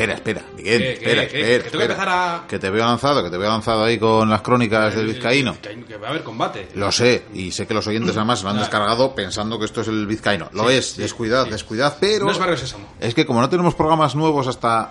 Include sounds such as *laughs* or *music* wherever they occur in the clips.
espera, espera, Miguel, ¿Qué, qué, espera, qué? espera, Que tengo que espera. empezar a- Que te veo lanzado, que te veo lanzado ahí con las crónicas del vizcaíno. Que, que va a haber combate. Lo sé, y sé que los oyentes además lo han descargado pensando que esto es el vizcaíno. Lo Sí, es, sí, descuidad, sí. descuidad, pero... No es Barrio Sésamo. Es que como no tenemos programas nuevos hasta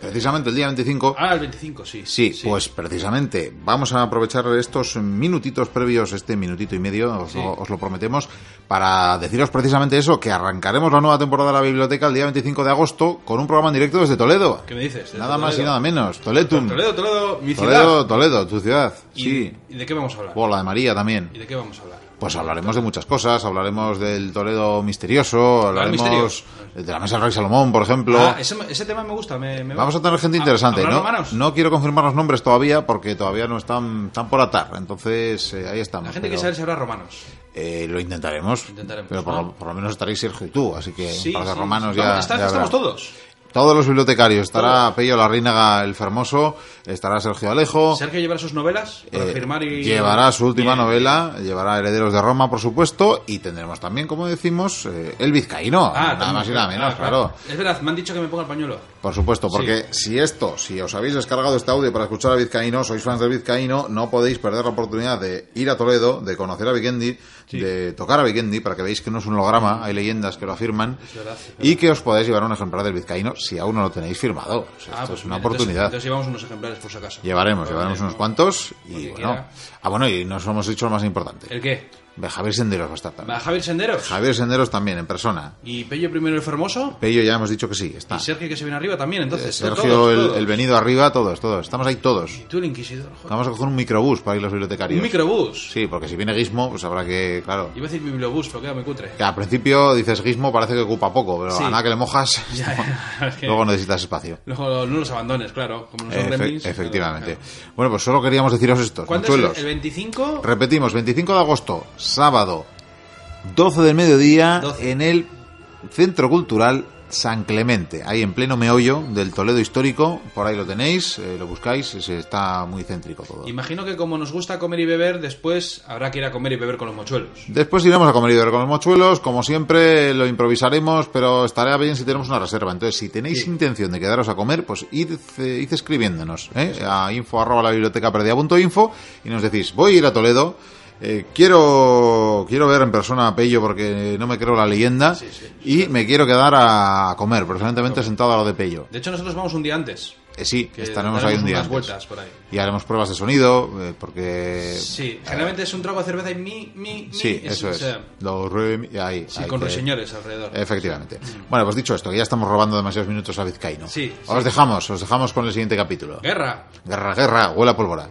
precisamente el día 25... Ah, el 25, sí. Sí, pues precisamente vamos a aprovechar estos minutitos previos, este minutito y medio, os, Sí. lo, os lo prometemos, para deciros precisamente eso, que arrancaremos la nueva temporada de la biblioteca el día 25 de agosto con un programa en directo desde Toledo. ¿Qué me dices? Desde Nada más y Toledo. nada menos. Toletum. Toledo, Toledo, mi Toledo, ciudad. Toledo, tu ciudad. ¿Y, Sí. ¿Y de qué vamos a hablar? O la de María también. ¿Y de qué vamos a hablar? Pues hablaremos de muchas cosas, hablaremos del Toledo misterioso, hablaremos misterio. de la mesa del Rey Salomón, por ejemplo. Ah, ese, ese tema me gusta. Me, me- Vamos a tener gente Ah, interesante, ¿habrá ¿no? No quiero confirmar los nombres todavía porque todavía no están, están por atar. Entonces, eh, ahí estamos. La gente pero, quiere saber si habrá romanos. eh, lo intentaremos. Intentaremos, Pero por, ¿no? lo- por lo menos estaréis Sergio y tú, así que Sí, para los sí. romanos ya. estamos todos. Todos los bibliotecarios. Estará Pello Larrínaga el Fermoso, estará Sergio Alejo. Sergio llevará sus novelas para eh, firmar y... Llevará su última Bien. novela, llevará Herederos de Roma, por supuesto, y tendremos también, como decimos, eh, el vizcaíno, Ah, nada más y nada menos, ah, claro. Es verdad, me han dicho que me ponga el pañuelo. Por supuesto, porque si esto, si os habéis descargado este audio para escuchar a Vizcaíno, sois fans del Vizcaíno, no podéis perder la oportunidad de ir a Toledo, de conocer a Vikendi, de tocar a Vikendi, para que veáis que no es un holograma, hay leyendas que lo afirman, verdad, y que os podáis llevar un ejemplar del Vizcaíno si aún no lo tenéis firmado. O sea, Ah, esto pues es una bien, oportunidad. Entonces, entonces llevamos unos ejemplares por si acaso. Llevaremos, llevaremos bien, unos ¿no? cuantos, y bueno. quiera. Ah, bueno, y nos hemos dicho lo más importante. ¿El qué? Javier Senderos va a estar también. ¿Va Javier Senderos? Javier Senderos también, en persona. ¿Y Pello primero el Formoso? Pello ya hemos dicho que sí, está. ¿Y Sergio que se viene arriba también? Entonces, Sergio, todos, el, todos. el venido arriba, todos, todos. Estamos ahí todos. ¿Y tú el Inquisidor? Joder. Vamos a coger un microbús para ir los bibliotecarios. ¿Un microbús? Sí, porque si viene Gizmo, pues habrá que, claro. Iba a decir bibliobús, pero queda muy cutre. Que al principio dices Gizmo, parece que ocupa poco, pero Sí. a nada que le mojas, *laughs* Ya, ya, *laughs* es que- luego necesitas espacio. Luego no los abandones, claro. Como no son Efe- gremlins, efectivamente. claro, claro. Bueno, pues solo queríamos deciros esto, ¿Cuándo es el, el 25? Repetimos, 25 de agosto, sábado, 12 del mediodía, 12. en el Centro Cultural San Clemente, ahí en pleno meollo del Toledo histórico, por ahí lo tenéis, eh, lo buscáis, es- está muy céntrico todo. Imagino que como nos gusta comer y beber, después habrá que ir a comer y beber con los mochuelos. Después iremos a comer y beber con los mochuelos, como siempre lo improvisaremos, pero estará bien si tenemos una reserva. Entonces, si tenéis intención de quedaros a comer, pues id, id escribiéndonos ¿eh? a info arroba la biblioteca perdida.info y nos decís, voy a ir a Toledo, eh, quiero quiero ver en persona a Pello porque no me creo la leyenda Sí, sí. y me quiero quedar a comer, preferentemente sentado a lo de Pello. De hecho, nosotros vamos un día antes. Eh, sí, Que estaremos ahí un día antes. vueltas por ahí. Y haremos pruebas de sonido, eh, porque... Sí, generalmente es un trago de cerveza y mi, mi, mi. Sí, eso o es. sea, Do, re, mi, ahí, sí, con que- ruiseñores alrededor. Efectivamente. Bueno, pues dicho esto, que ya estamos robando demasiados minutos a Vizcaíno. Sí, Os dejamos, os dejamos con el siguiente capítulo. Guerra. Guerra, guerra, huele a pólvora.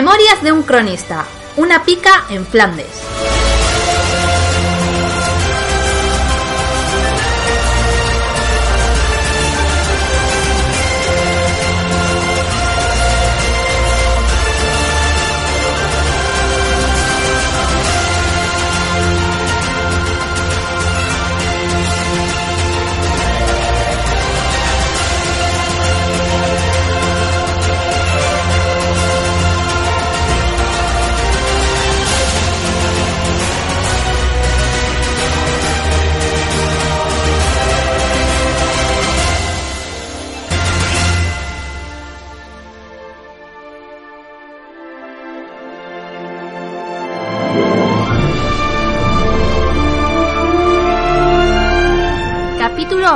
Memorias de un cronista. Una pica en Flandes.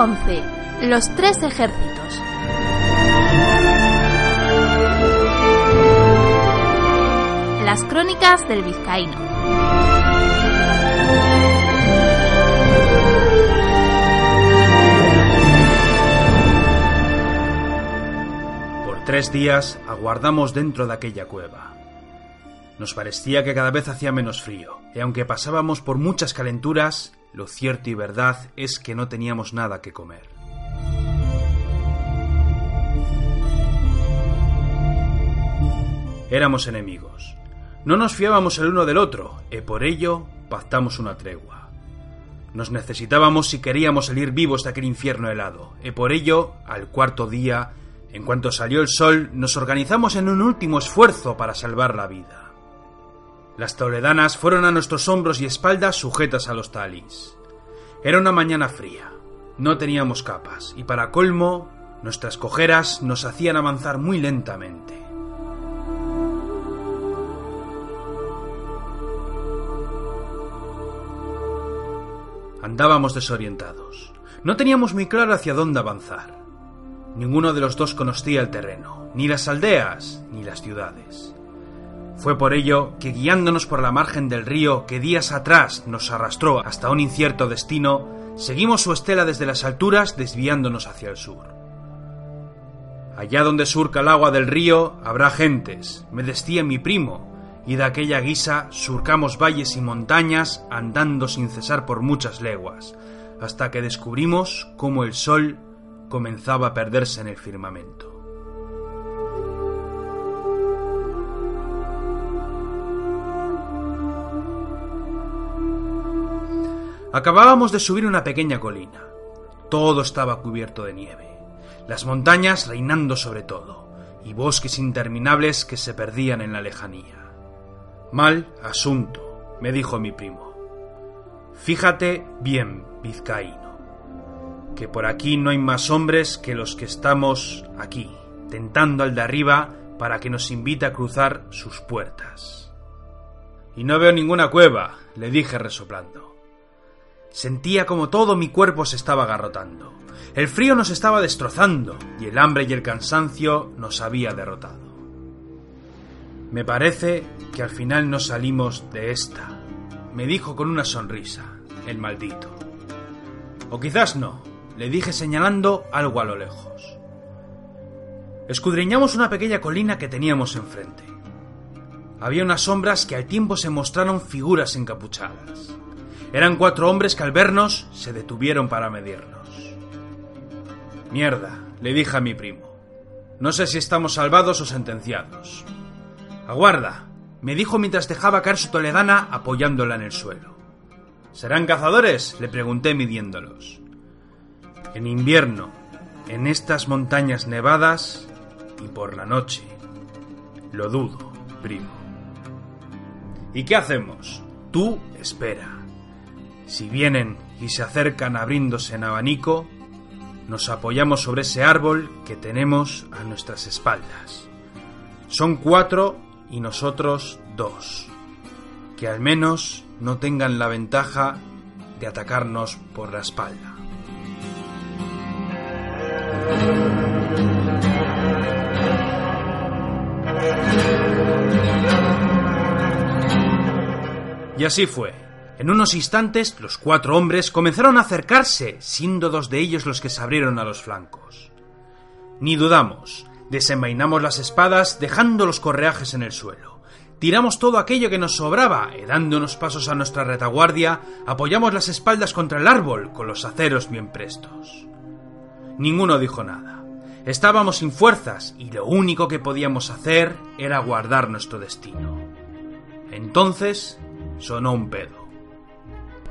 11. Los tres ejércitos. Las crónicas del vizcaíno. Por tres días aguardamos dentro de aquella cueva. Nos parecía que cada vez hacía menos frío, y aunque pasábamos por muchas calenturas, lo cierto y verdad es que no teníamos nada que comer. Éramos enemigos. No nos fiábamos el uno del otro, y por ello pactamos una tregua. Nos necesitábamos si queríamos salir vivos de aquel infierno helado, y por ello, al cuarto día, en cuanto salió el sol, nos organizamos en un último esfuerzo para salvar la vida. Las toledanas fueron a nuestros hombros y espaldas sujetas a los talis. Era una mañana fría. No teníamos capas, y para colmo, nuestras cojeras nos hacían avanzar muy lentamente. Andábamos desorientados. No teníamos muy claro hacia dónde avanzar. Ninguno de los dos conocía el terreno, ni las aldeas, ni las ciudades. Fue por ello que guiándonos por la margen del río que días atrás nos arrastró hasta un incierto destino, seguimos su estela desde las alturas desviándonos hacia el sur. Allá donde surca el agua del río habrá gentes, me decía mi primo, y de aquella guisa surcamos valles y montañas andando sin cesar por muchas leguas, hasta que descubrimos cómo el sol comenzaba a perderse en el firmamento. Acabábamos de subir una pequeña colina. Todo estaba cubierto de nieve, las montañas reinando sobre todo, y bosques interminables que se perdían en la lejanía. Mal asunto, me dijo mi primo. Fíjate bien, vizcaíno, que por aquí no hay más hombres que los que estamos aquí, tentando al de arriba para que nos invite a cruzar sus puertas. Y no veo ninguna cueva, le dije resoplando. Sentía como todo mi cuerpo se estaba agarrotando. El frío nos estaba destrozando y el hambre y el cansancio nos había derrotado. Me parece que al final no salimos de esta, me dijo con una sonrisa, el maldito. O quizás no, le dije señalando algo a lo lejos. Escudriñamos una pequeña colina que teníamos enfrente. Había unas sombras que al tiempo se mostraron figuras encapuchadas. Eran cuatro hombres que al vernos se detuvieron para medirnos. Mierda, le dije a mi primo. No sé si estamos salvados o sentenciados. Aguarda, me dijo mientras dejaba caer su toledana apoyándola en el suelo. ¿Serán cazadores? le pregunté midiéndolos. En invierno, en estas montañas nevadas y por la noche. Lo dudo, primo. ¿Y qué hacemos? Tú espera. Si vienen y se acercan abriéndose en abanico, nos apoyamos sobre ese árbol que tenemos a nuestras espaldas. Son cuatro y nosotros dos. Que al menos no tengan la ventaja de atacarnos por la espalda. Y así fue. En unos instantes los cuatro hombres comenzaron a acercarse, siendo dos de ellos los que se abrieron a los flancos. Ni dudamos, Desenvainamos las espadas dejando los correajes en el suelo. Tiramos todo aquello que nos sobraba y dando unos pasos a nuestra retaguardia, apoyamos las espaldas contra el árbol con los aceros bien prestos. Ninguno dijo nada. Estábamos sin fuerzas y lo único que podíamos hacer era guardar nuestro destino. Entonces sonó un pedo.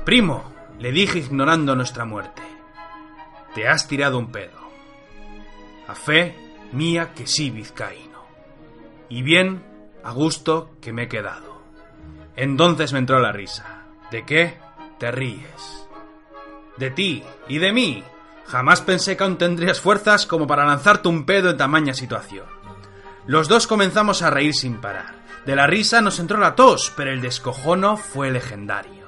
Primo, le dije ignorando nuestra muerte. Te has tirado un pedo. A fe mía que sí vizcaíno. Y bien, a gusto que me he quedado. Entonces me entró la risa. ¿De qué? Te ríes. De ti y de mí. Jamás pensé que aún tendrías fuerzas como para lanzarte un pedo en tamaña situación. Los dos comenzamos a reír sin parar. De la risa nos entró la tos, pero el descojono fue legendario.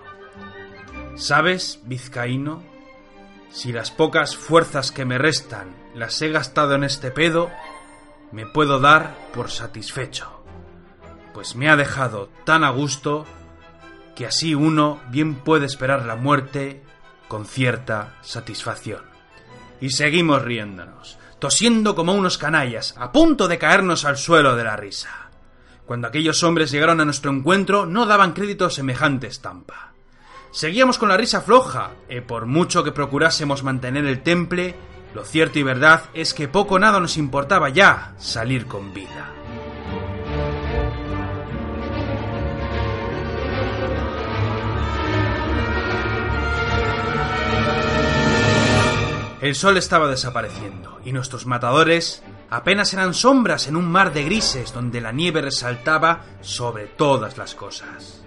¿Sabes, vizcaíno? Si las pocas fuerzas que me restan las he gastado en este pedo, me puedo dar por satisfecho, pues me ha dejado tan a gusto que así uno bien puede esperar la muerte con cierta satisfacción. Y seguimos riéndonos, tosiendo como unos canallas, a punto de caernos al suelo de la risa. Cuando aquellos hombres llegaron a nuestro encuentro, no daban crédito a semejante estampa. Seguíamos con la risa floja, y por mucho que procurásemos mantener el temple, lo cierto y verdad es que poco nada nos importaba ya salir con vida. El sol estaba desapareciendo y nuestros matadores apenas eran sombras en un mar de grises donde la nieve resaltaba sobre todas las cosas.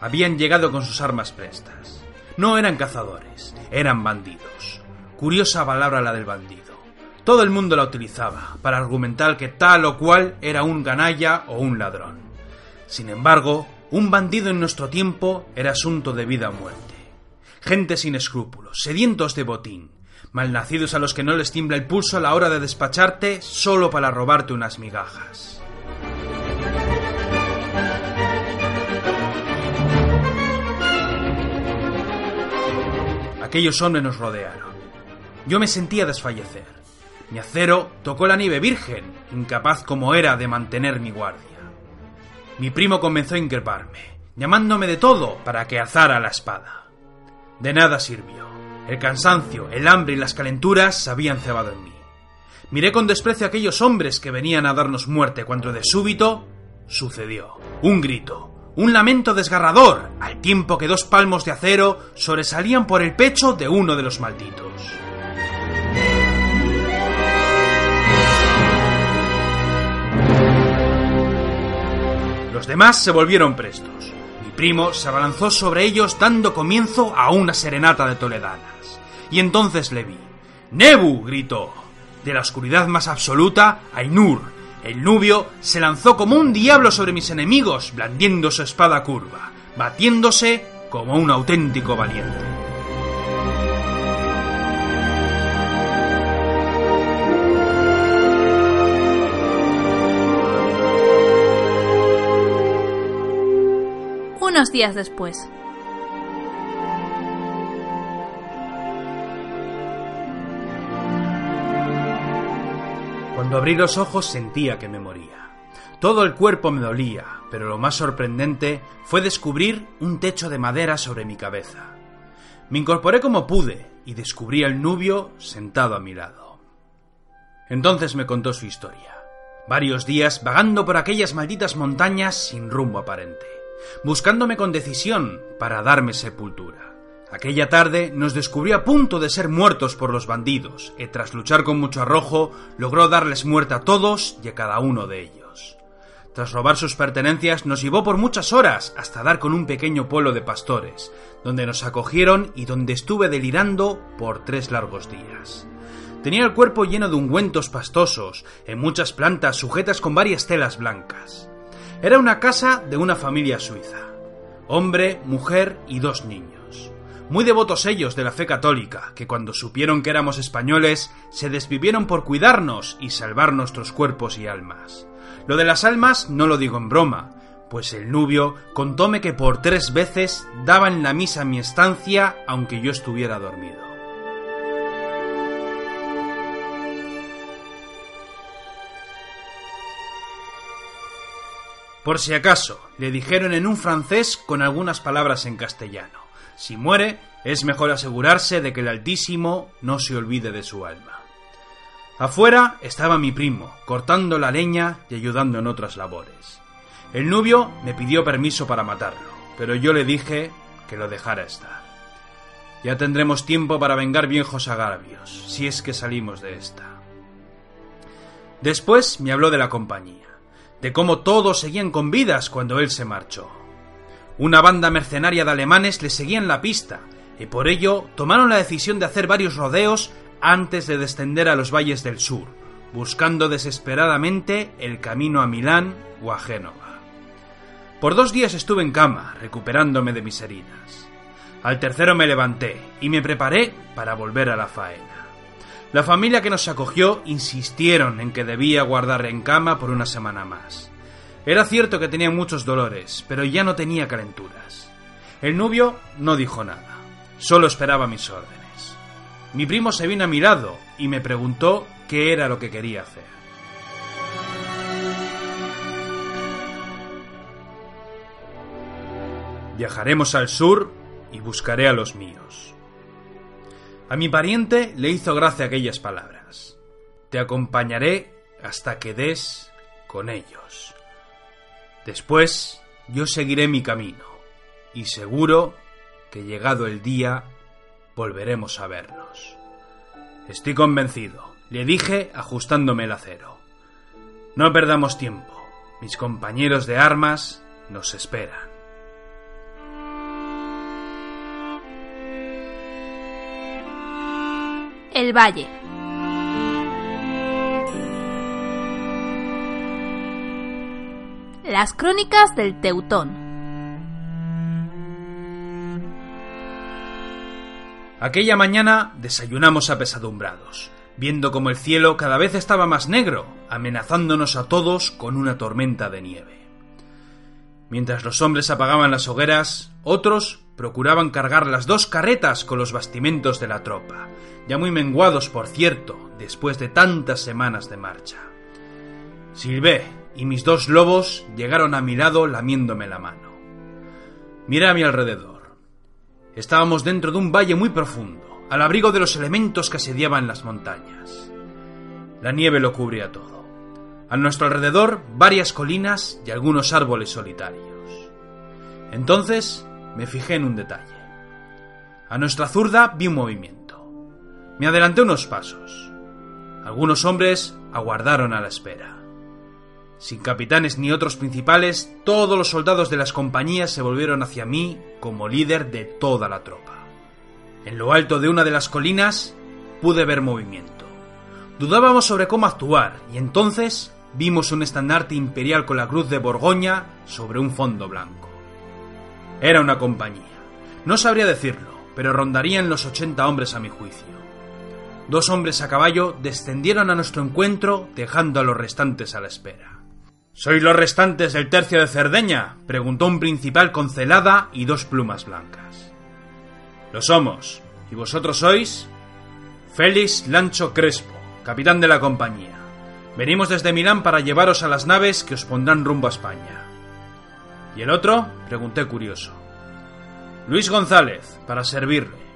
Habían llegado con sus armas prestas. No eran cazadores, eran bandidos. Curiosa palabra la del bandido. Todo el mundo la utilizaba para argumentar que tal o cual era un ganalla o un ladrón. Sin embargo, un bandido en nuestro tiempo era asunto de vida o muerte. Gente sin escrúpulos, sedientos de botín, malnacidos a los que no les tiembla el pulso a la hora de despacharte solo para robarte unas migajas. Aquellos hombres nos rodearon. Yo me sentía desfallecer. Mi acero tocó la nieve virgen, incapaz como era de mantener mi guardia. Mi primo comenzó a increparme, llamándome de todo para que alzara la espada. De nada sirvió. El cansancio, el hambre y las calenturas se habían cebado en mí. Miré con desprecio a aquellos hombres que venían a darnos muerte cuando de súbito sucedió. Un grito, un lamento desgarrador, al tiempo que dos palmos de acero sobresalían por el pecho de uno de los malditos. Los demás se volvieron prestos. Mi primo se abalanzó sobre ellos dando comienzo a una serenata de toledanas. Y entonces le vi. ¡Nebu! gritó. De la oscuridad más absoluta, Ainur, el nubio, se lanzó como un diablo sobre mis enemigos, blandiendo su espada curva, batiéndose como un auténtico valiente. Unos días después. Cuando abrí los ojos sentía que me moría. Todo el cuerpo me dolía, pero lo más sorprendente fue descubrir un techo de madera sobre mi cabeza. Me incorporé como pude y descubrí al nubio sentado a mi lado. Entonces me contó su historia. Varios días vagando por aquellas malditas montañas sin rumbo aparente, buscándome con decisión para darme sepultura. Aquella tarde nos descubrió a punto de ser muertos por los bandidos, y tras luchar con mucho arrojo, logró darles muerte a todos y a cada uno de ellos. Tras robar sus pertenencias, nos llevó por muchas horas hasta dar con un pequeño pueblo de pastores, donde nos acogieron y donde estuve delirando por tres largos días. Tenía el cuerpo lleno de ungüentos pastosos, en muchas plantas sujetas con varias telas blancas. Era una casa de una familia suiza. Hombre, mujer y dos niños muy devotos ellos de la fe católica, que cuando supieron que éramos españoles, se desvivieron por cuidarnos y salvar nuestros cuerpos y almas. Lo de las almas no lo digo en broma, pues el nubio contóme que por tres veces daban la misa en mi estancia aunque yo estuviera dormido. Por si acaso, le dijeron en un francés con algunas palabras en castellano. Si muere, es mejor asegurarse de que el Altísimo no se olvide de su alma. Afuera estaba mi primo, cortando la leña y ayudando en otras labores. El nubio me pidió permiso para matarlo, pero yo le dije que lo dejara estar. Ya tendremos tiempo para vengar viejos agravios, si es que salimos de esta. Después me habló de la compañía, de cómo todos seguían con vidas cuando él se marchó. Una banda mercenaria de alemanes le seguía en la pista, y por ello tomaron la decisión de hacer varios rodeos antes de descender a los valles del sur, buscando desesperadamente el camino a Milán o a Génova. Por dos días estuve en cama, recuperándome de mis heridas. Al tercero me levanté y me preparé para volver a la faena. La familia que nos acogió insistieron en que debía guardar en cama por una semana más. Era cierto que tenía muchos dolores, pero ya no tenía calenturas. El novio no dijo nada, solo esperaba mis órdenes. Mi primo se vino a mi lado y me preguntó qué era lo que quería hacer. Viajaremos al sur y buscaré a los míos. A mi pariente le hizo gracia aquellas palabras. Te acompañaré hasta que des con ellos. Después yo seguiré mi camino y seguro que llegado el día volveremos a vernos. Estoy convencido, le dije ajustándome el acero. No perdamos tiempo. Mis compañeros de armas nos esperan. El Valle. Las crónicas del Teutón. Aquella mañana desayunamos apesadumbrados, viendo como el cielo cada vez estaba más negro, amenazándonos a todos con una tormenta de nieve. Mientras los hombres apagaban las hogueras, otros procuraban cargar las dos carretas con los bastimentos de la tropa, ya muy menguados, por cierto, después de tantas semanas de marcha. Silvé y mis dos lobos llegaron a mi lado lamiéndome la mano. Miré a mi alrededor. Estábamos dentro de un valle muy profundo, al abrigo de los elementos que asediaban las montañas. La nieve lo cubría todo. A nuestro alrededor varias colinas y algunos árboles solitarios. Entonces me fijé en un detalle. A nuestra zurda vi un movimiento. Me adelanté unos pasos. Algunos hombres aguardaron a la espera. Sin capitanes ni otros principales, todos los soldados de las compañías se volvieron hacia mí como líder de toda la tropa. En lo alto de una de las colinas pude ver movimiento. Dudábamos sobre cómo actuar y entonces vimos un estandarte imperial con la cruz de Borgoña sobre un fondo blanco. Era una compañía. No sabría decirlo, pero rondarían los 80 hombres a mi juicio. Dos hombres a caballo descendieron a nuestro encuentro, dejando a los restantes a la espera. ¿Sois los restantes del tercio de Cerdeña? preguntó un principal con celada y dos plumas blancas. Lo somos. ¿Y vosotros sois? Félix Lancho Crespo, capitán de la compañía. Venimos desde Milán para llevaros a las naves que os pondrán rumbo a España. ¿Y el otro? pregunté curioso. Luis González, para servirle.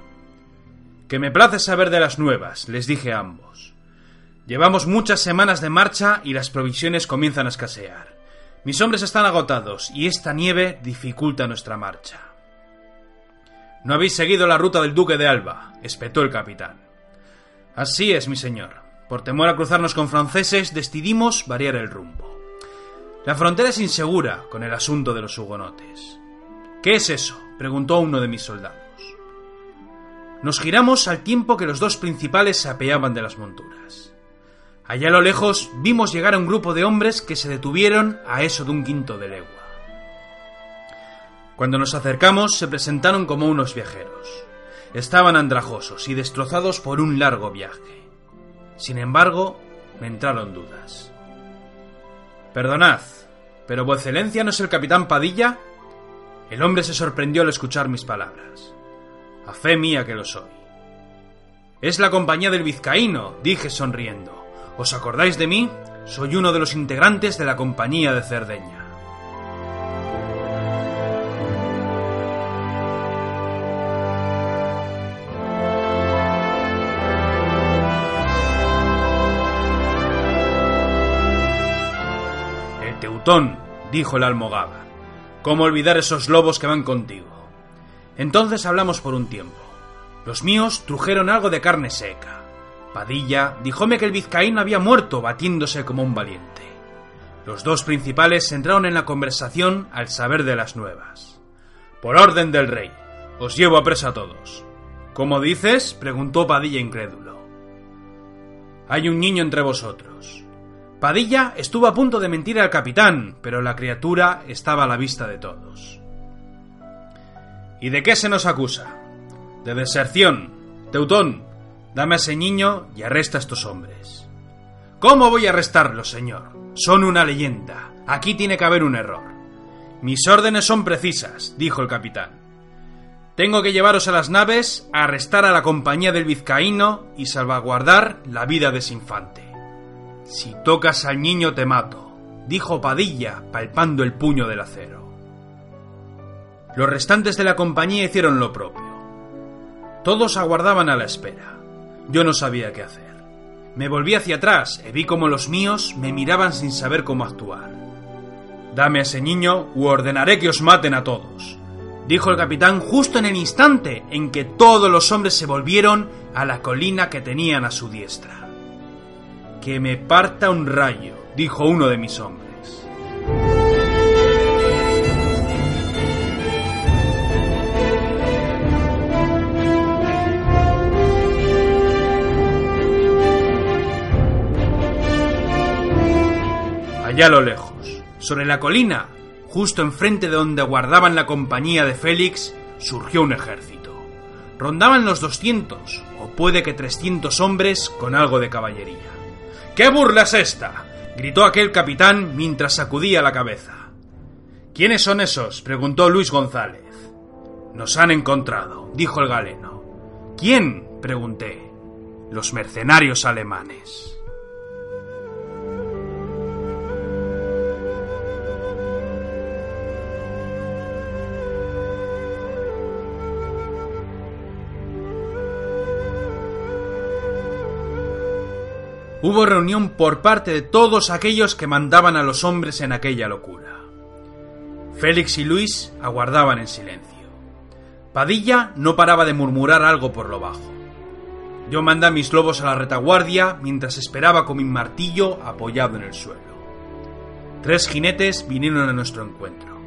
Que me place saber de las nuevas, les dije a ambos. Llevamos muchas semanas de marcha y las provisiones comienzan a escasear. Mis hombres están agotados y esta nieve dificulta nuestra marcha. No habéis seguido la ruta del duque de Alba, espetó el capitán. Así es, mi señor. Por temor a cruzarnos con franceses, decidimos variar el rumbo. La frontera es insegura con el asunto de los hugonotes. ¿Qué es eso? preguntó uno de mis soldados. Nos giramos al tiempo que los dos principales se apeaban de las monturas. Allá a lo lejos vimos llegar a un grupo de hombres que se detuvieron a eso de un quinto de legua. Cuando nos acercamos se presentaron como unos viajeros. Estaban andrajosos y destrozados por un largo viaje. Sin embargo, me entraron dudas. Perdonad, ¿pero vuecencia no es el capitán Padilla? El hombre se sorprendió al escuchar mis palabras. A fe mía que lo soy. Es la compañía del vizcaíno, dije sonriendo. ¿Os acordáis de mí? Soy uno de los integrantes de la compañía de Cerdeña. El Teutón, dijo el almogávar. ¿Cómo olvidar esos lobos que van contigo? Entonces hablamos por un tiempo. Los míos trujeron algo de carne seca. Padilla díjome que el vizcaíno había muerto batiéndose como un valiente. Los dos principales entraron en la conversación al saber de las nuevas. Por orden del rey, os llevo a presa a todos. ¿Cómo dices? preguntó Padilla incrédulo. Hay un niño entre vosotros. Padilla estuvo a punto de mentir al capitán, pero la criatura estaba a la vista de todos. ¿Y de qué se nos acusa? De deserción. Teutón, dame a ese niño y arresta a estos hombres. ¿Cómo voy a arrestarlos, señor? Son una leyenda. Aquí tiene que haber un error. Mis órdenes son precisas, dijo el capitán. Tengo que llevaros a las naves, a arrestar a la compañía del vizcaíno y salvaguardar la vida de ese infante. Si tocas al niño te mato, dijo Padilla, palpando el puño del acero. Los restantes de la compañía hicieron lo propio. Todos aguardaban a la espera. Yo no sabía qué hacer. Me volví hacia atrás y vi como los míos me miraban sin saber cómo actuar. Dame a ese niño u ordenaré que os maten a todos, dijo el capitán justo en el instante en que todos los hombres se volvieron a la colina que tenían a su diestra. Que me parta un rayo, dijo uno de mis hombres. A lo lejos, sobre la colina, justo enfrente de donde guardaban la compañía de Félix, surgió un ejército. Rondaban los 200, o puede que 300 hombres con algo de caballería. ¿Qué burla es esta? gritó aquel capitán mientras sacudía la cabeza. ¿Quiénes son esos? preguntó Luis González. Nos han encontrado, dijo el galeno. ¿Quién? pregunté. Los mercenarios alemanes. Hubo reunión por parte de todos aquellos que mandaban a los hombres en aquella locura. Félix y Luis aguardaban en silencio. Padilla no paraba de murmurar algo por lo bajo. Yo mandé a mis lobos a la retaguardia mientras esperaba con mi martillo apoyado en el suelo. Tres jinetes vinieron a nuestro encuentro.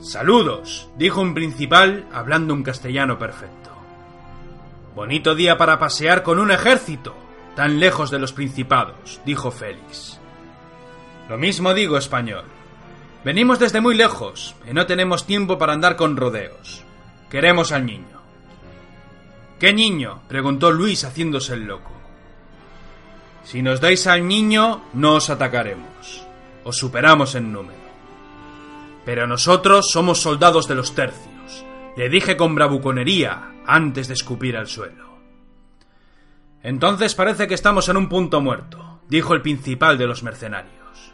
Saludos, dijo un principal hablando un castellano perfecto. Bonito día para pasear con un ejército, tan lejos de los principados, dijo Félix. Lo mismo digo, español. Venimos desde muy lejos y no tenemos tiempo para andar con rodeos. Queremos al niño. ¿Qué niño? preguntó Luis haciéndose el loco. Si nos dais al niño, no os atacaremos. Os superamos en número. Pero nosotros somos soldados de los tercios, le dije con bravuconería antes de escupir al suelo. Entonces parece que estamos en un punto muerto, dijo el principal de los mercenarios.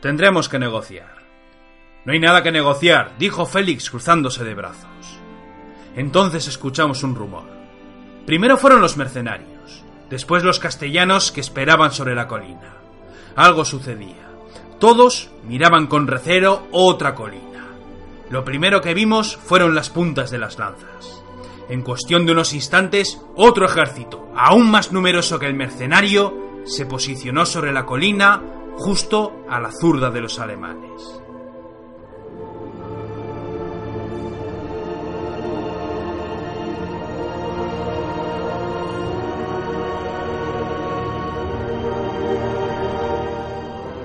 Tendremos que negociar. No hay nada que negociar, dijo Félix cruzándose de brazos. Entonces escuchamos un rumor. Primero fueron los mercenarios, después los castellanos que esperaban sobre la colina. Algo sucedía. Todos miraban con recelo otra colina. Lo primero que vimos fueron las puntas de las lanzas. En cuestión de unos instantes, otro ejército, aún más numeroso que el mercenario, se posicionó sobre la colina justo a la zurda de los alemanes.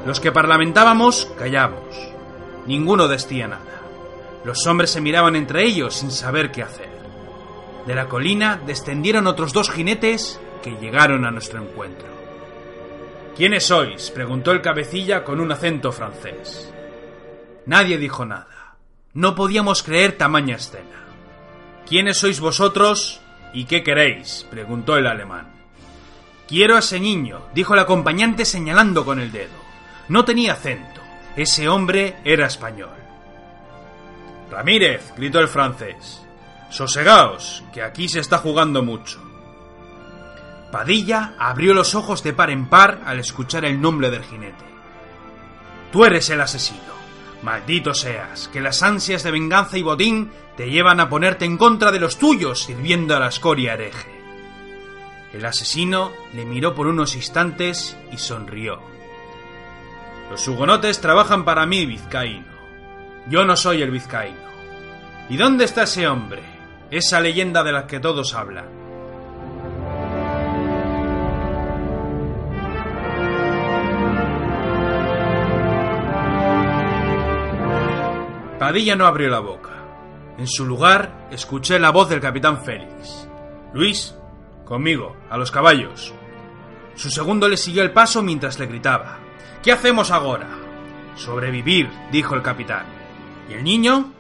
Los que parlamentábamos callamos. Ninguno decía nada. Los hombres se miraban entre ellos sin saber qué hacer. De la colina descendieron otros dos jinetes que llegaron a nuestro encuentro. ¿Quiénes sois? preguntó el cabecilla con un acento francés. Nadie dijo nada. No podíamos creer tamaña escena. ¿Quiénes sois vosotros y qué queréis? preguntó el alemán. Quiero a ese niño, dijo el acompañante señalando con el dedo. No tenía acento. Ese hombre era español. Ramírez, gritó el francés. Sosegaos, que aquí se está jugando mucho. Padilla abrió los ojos de par en par al escuchar el nombre del jinete. Tú eres el asesino. Maldito seas, que las ansias de venganza y botín te llevan a ponerte en contra de los tuyos sirviendo a la escoria hereje. El asesino le miró por unos instantes y sonrió. Los hugonotes trabajan para mí, vizcaíno. Yo no soy el vizcaíno. ¿Y dónde está ese hombre? Esa leyenda de la que todos hablan. Padilla no abrió la boca. En su lugar, escuché la voz del capitán Félix. Luis, conmigo, a los caballos. Su segundo le siguió el paso mientras le gritaba. ¿Qué hacemos ahora? Sobrevivir, dijo el capitán. ¿Y el niño?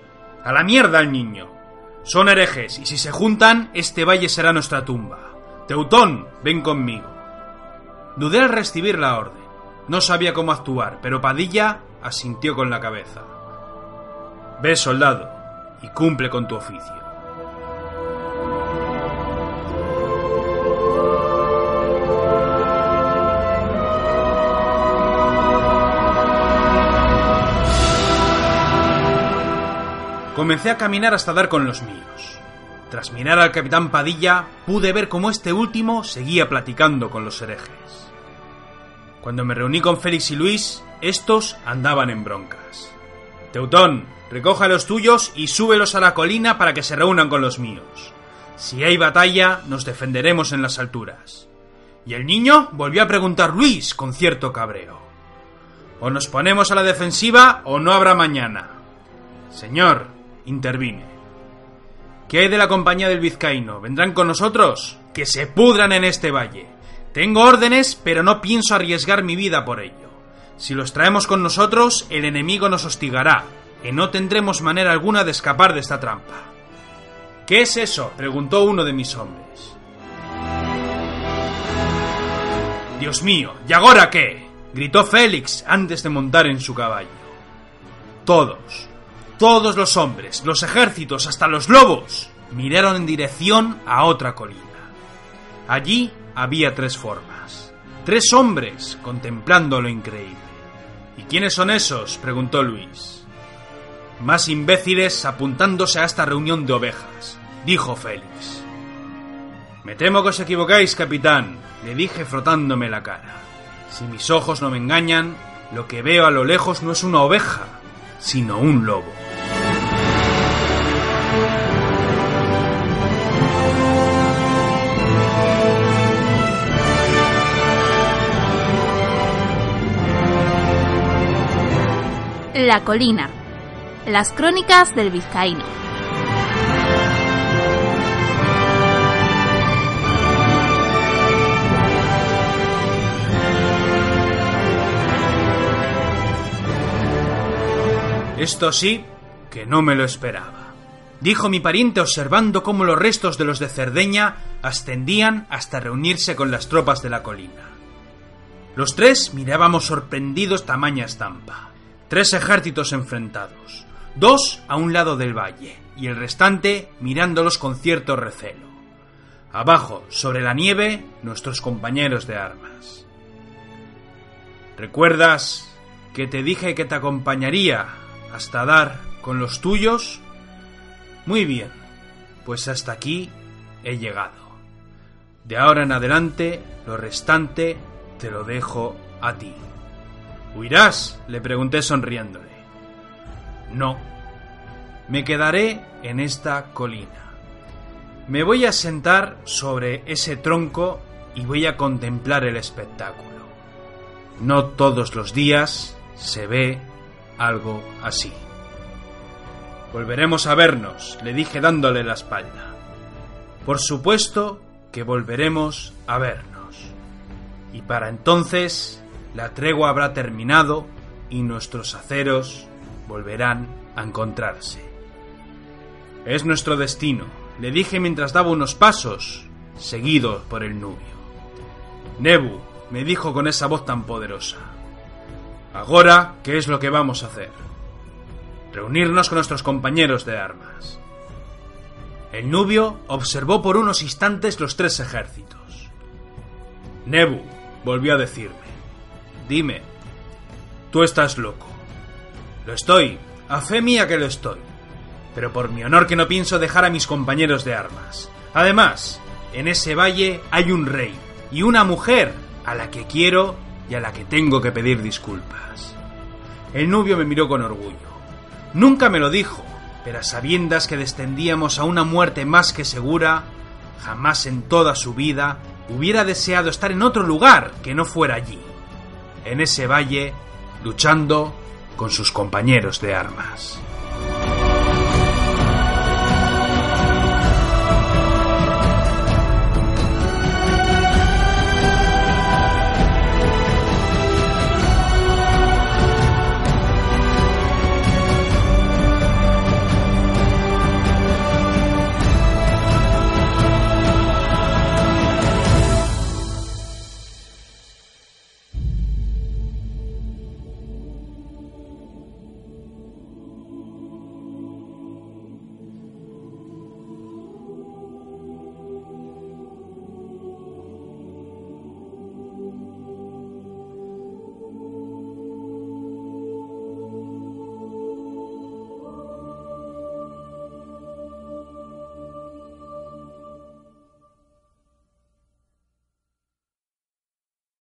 A la mierda el niño. Son herejes, y si se juntan, este valle será nuestra tumba. Teutón, ven conmigo. Dudé al recibir la orden. No sabía cómo actuar, pero Padilla asintió con la cabeza. Ve, soldado, y cumple con tu oficio. Comencé a caminar hasta dar con los míos. Tras mirar al capitán Padilla, pude ver cómo este último seguía platicando con los herejes. Cuando me reuní con Félix y Luis, estos andaban en broncas. Teutón, recoja los tuyos y súbelos a la colina para que se reúnan con los míos. Si hay batalla, nos defenderemos en las alturas. Y el niño volvió a preguntar Luis con cierto cabreo. O nos ponemos a la defensiva o no habrá mañana. Señor, intervine. ¿Qué hay de la compañía del vizcaíno? ¿Vendrán con nosotros? Que se pudran en este valle. Tengo órdenes, pero no pienso arriesgar mi vida por ello. Si los traemos con nosotros, el enemigo nos hostigará, y no tendremos manera alguna de escapar de esta trampa. ¿Qué es eso? preguntó uno de mis hombres. Dios mío, ¿y ahora qué? gritó Félix antes de montar en su caballo. Todos, todos los hombres, los ejércitos, hasta los lobos, miraron en dirección a otra colina. Allí había tres formas. Tres hombres contemplando lo increíble. ¿Y quiénes son esos? preguntó Luis. Más imbéciles apuntándose a esta reunión de ovejas, dijo Félix. Me temo que os equivocáis, capitán, le dije frotándome la cara. Si mis ojos no me engañan, lo que veo a lo lejos no es una oveja, sino un lobo. La colina. Las crónicas del vizcaíno. Esto sí que no me lo esperaba, dijo mi pariente observando cómo los restos de los de Cerdeña ascendían hasta reunirse con las tropas de la colina. Los tres mirábamos sorprendidos tamaña estampa. Tres ejércitos enfrentados, dos a un lado del valle y el restante mirándolos con cierto recelo. Abajo, sobre la nieve, nuestros compañeros de armas. ¿Recuerdas que te dije que te acompañaría hasta dar con los tuyos? Muy bien, pues hasta aquí he llegado. De ahora en adelante, lo restante te lo dejo a ti. ¿Huirás? le pregunté sonriéndole. No, me quedaré en esta colina. Me voy a sentar sobre ese tronco y voy a contemplar el espectáculo. No todos los días se ve algo así. Volveremos a vernos, le dije dándole la espalda. Por supuesto que volveremos a vernos. Y para entonces la tregua habrá terminado y nuestros aceros volverán a encontrarse. Es nuestro destino, le dije mientras daba unos pasos, seguido por el nubio. Nebu, me dijo con esa voz tan poderosa. Ahora, ¿qué es lo que vamos a hacer? Reunirnos con nuestros compañeros de armas. El nubio observó por unos instantes los tres ejércitos. Nebu, volvió a decirme. Dime, tú estás loco. Lo estoy, a fe mía que lo estoy. Pero por mi honor que no pienso dejar a mis compañeros de armas. Además, en ese valle hay un rey y una mujer a la que quiero y a la que tengo que pedir disculpas. El nubio me miró con orgullo. Nunca me lo dijo, pero a sabiendas que descendíamos a una muerte más que segura, jamás en toda su vida hubiera deseado estar en otro lugar que no fuera allí, en ese valle, luchando con sus compañeros de armas.